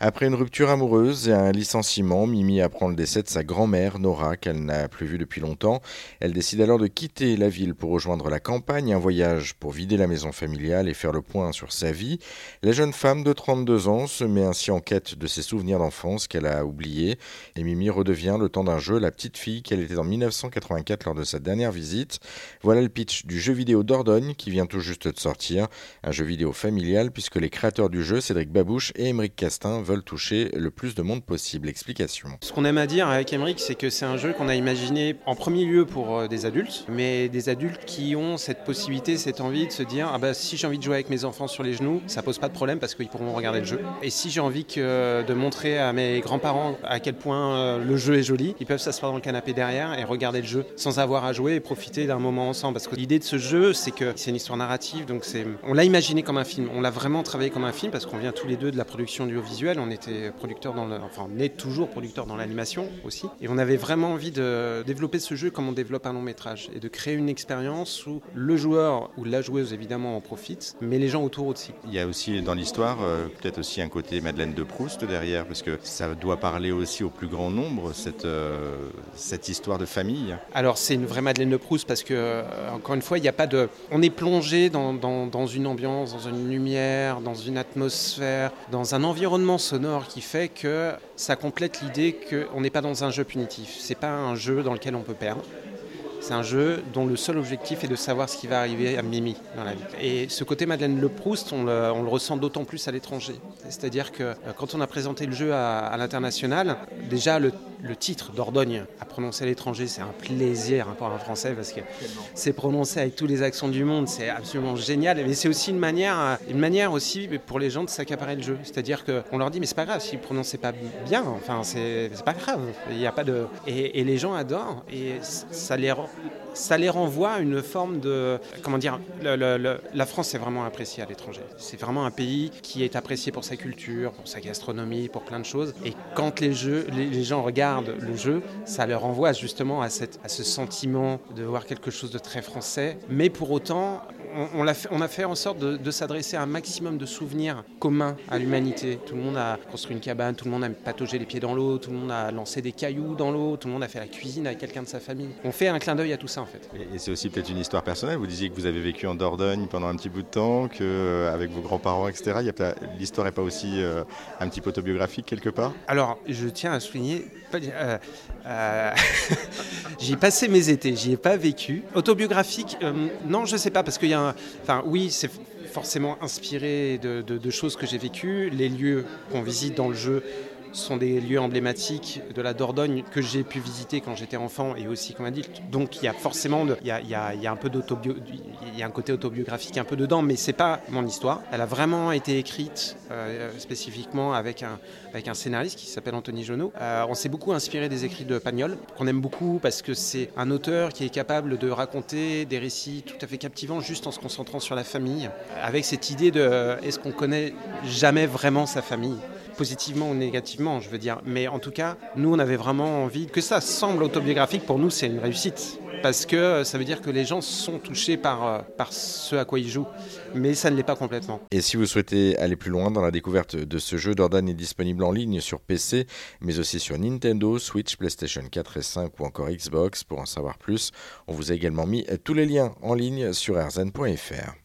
Après une rupture amoureuse et un licenciement, Mimi apprend le décès de sa grand-mère, Nora, qu'elle n'a plus vue depuis longtemps. Elle décide alors de quitter la ville pour rejoindre la campagne, un voyage pour vider la maison familiale et faire le point sur sa vie. La jeune femme de 32 ans se met ainsi en quête de ses souvenirs d'enfance qu'elle a oubliés et Mimi redevient le temps d'un jeu la petite fille qu'elle était en 1984 lors de sa dernière visite. Voilà le pitch du jeu vidéo Dordogne qui vient tout juste de sortir, un jeu vidéo familial puisque les créateurs du jeu, Cédric Babouche et Émeric Castin, veulent toucher le plus de monde possible. Explication. Ce qu'on aime à dire avec Emmerich, c'est que c'est un jeu qu'on a imaginé en premier lieu pour euh, des adultes, mais des adultes qui ont cette possibilité, cette envie de se dire ah bah si j'ai envie de jouer avec mes enfants sur les genoux, ça pose pas de problème parce qu'ils pourront regarder le jeu. Et si j'ai envie que, de montrer à mes grands-parents à quel point euh, le jeu est joli, ils peuvent s'asseoir dans le canapé derrière et regarder le jeu sans avoir à jouer et profiter d'un moment ensemble. Parce que l'idée de ce jeu, c'est que c'est une histoire narrative, donc on l'a imaginé comme un film, on l'a vraiment travaillé comme un film parce qu'on vient tous les deux de la production audiovisuelle on était producteur dans le, enfin on est toujours producteur dans l'animation aussi, et on avait vraiment envie de développer ce jeu comme on développe un long métrage et de créer une expérience où le joueur ou la joueuse évidemment en profite, mais les gens autour aussi. Il y a aussi dans l'histoire euh, peut-être aussi un côté Madeleine de Proust derrière, parce que ça doit parler aussi au plus grand nombre cette euh, cette histoire de famille. Alors c'est une vraie Madeleine de Proust parce que euh, encore une fois il n'y a pas de, on est plongé dans, dans, dans une ambiance, dans une lumière, dans une atmosphère, dans un environnement sonore qui fait que ça complète l'idée qu'on n'est pas dans un jeu punitif. C'est pas un jeu dans lequel on peut perdre. C'est un jeu dont le seul objectif est de savoir ce qui va arriver à Mimi dans la vie. Et ce côté Madeleine Le Proust, on le, ressent d'autant plus à l'étranger. C'est-à-dire que euh, quand on a présenté le jeu à, à l'international, déjà le, le titre Dordogne à prononcer à l'étranger, c'est un plaisir pour un Français parce que c'est prononcé avec tous les accents du monde, c'est absolument génial. Mais c'est aussi une manière, une manière aussi pour les gens de s'accaparer le jeu. C'est-à-dire qu'on leur dit mais c'est pas grave s'ils prononçaient pas bien, enfin c'est pas grave. Il n'y a pas de et, et les gens adorent et ça les rend ça les renvoie à une forme de. Comment dire La France est vraiment appréciée à l'étranger. C'est vraiment un pays qui est apprécié pour sa culture, pour sa gastronomie, pour plein de choses. Et quand les, jeux, les, gens regardent le jeu, ça leur renvoie justement à, cette, à ce sentiment de voir quelque chose de très français. Mais pour autant, on, a fait, on, a fait, en sorte de, s'adresser à un maximum de souvenirs communs à l'humanité. Tout le monde a construit une cabane, tout le monde a pataugé les pieds dans l'eau, tout le monde a lancé des cailloux dans l'eau, tout le monde a fait la cuisine avec quelqu'un de sa famille. On fait un clin d'œil à tout ça fait. Et c'est aussi peut-être une histoire personnelle. Vous disiez que vous avez vécu en Dordogne pendant un petit bout de temps, que euh, avec vos grands-parents, etc. L'histoire n'est pas aussi euh, un petit peu autobiographique quelque part? Alors, je tiens à souligner, euh, j'y ai passé mes étés, j'y ai pas vécu. Autobiographique, non, je sais pas, parce qu'il y a un, enfin, oui, c'est forcément inspiré de, de, de choses que j'ai vécues. Les lieux qu'on visite dans le jeu sont des lieux emblématiques de la Dordogne que j'ai pu visiter quand j'étais enfant et aussi comme adulte. Donc il y a forcément il, y a, un peu il y a un côté autobiographique un peu dedans, mais c'est pas mon histoire. Elle a vraiment été écrite euh, spécifiquement avec un, avec un scénariste qui s'appelle Anthony Jonot. Euh, on s'est beaucoup inspiré des écrits de Pagnol, qu'on aime beaucoup parce que c'est un auteur qui est capable de raconter des récits tout à fait captivants juste en se concentrant sur la famille, avec cette idée de est-ce qu'on connaît jamais vraiment sa famille? Positivement ou négativement, je veux dire. Mais en tout cas, nous, on avait vraiment envie que ça semble autobiographique. Pour nous, c'est une réussite. Parce que ça veut dire que les gens sont touchés par, par ce à quoi ils jouent. Mais ça ne l'est pas complètement. Et si vous souhaitez aller plus loin dans la découverte de ce jeu, Dordan est disponible en ligne sur PC, mais aussi sur Nintendo, Switch, PlayStation 4 et 5 ou encore Xbox. Pour en savoir plus, on vous a également mis tous les liens en ligne sur rzn.fr.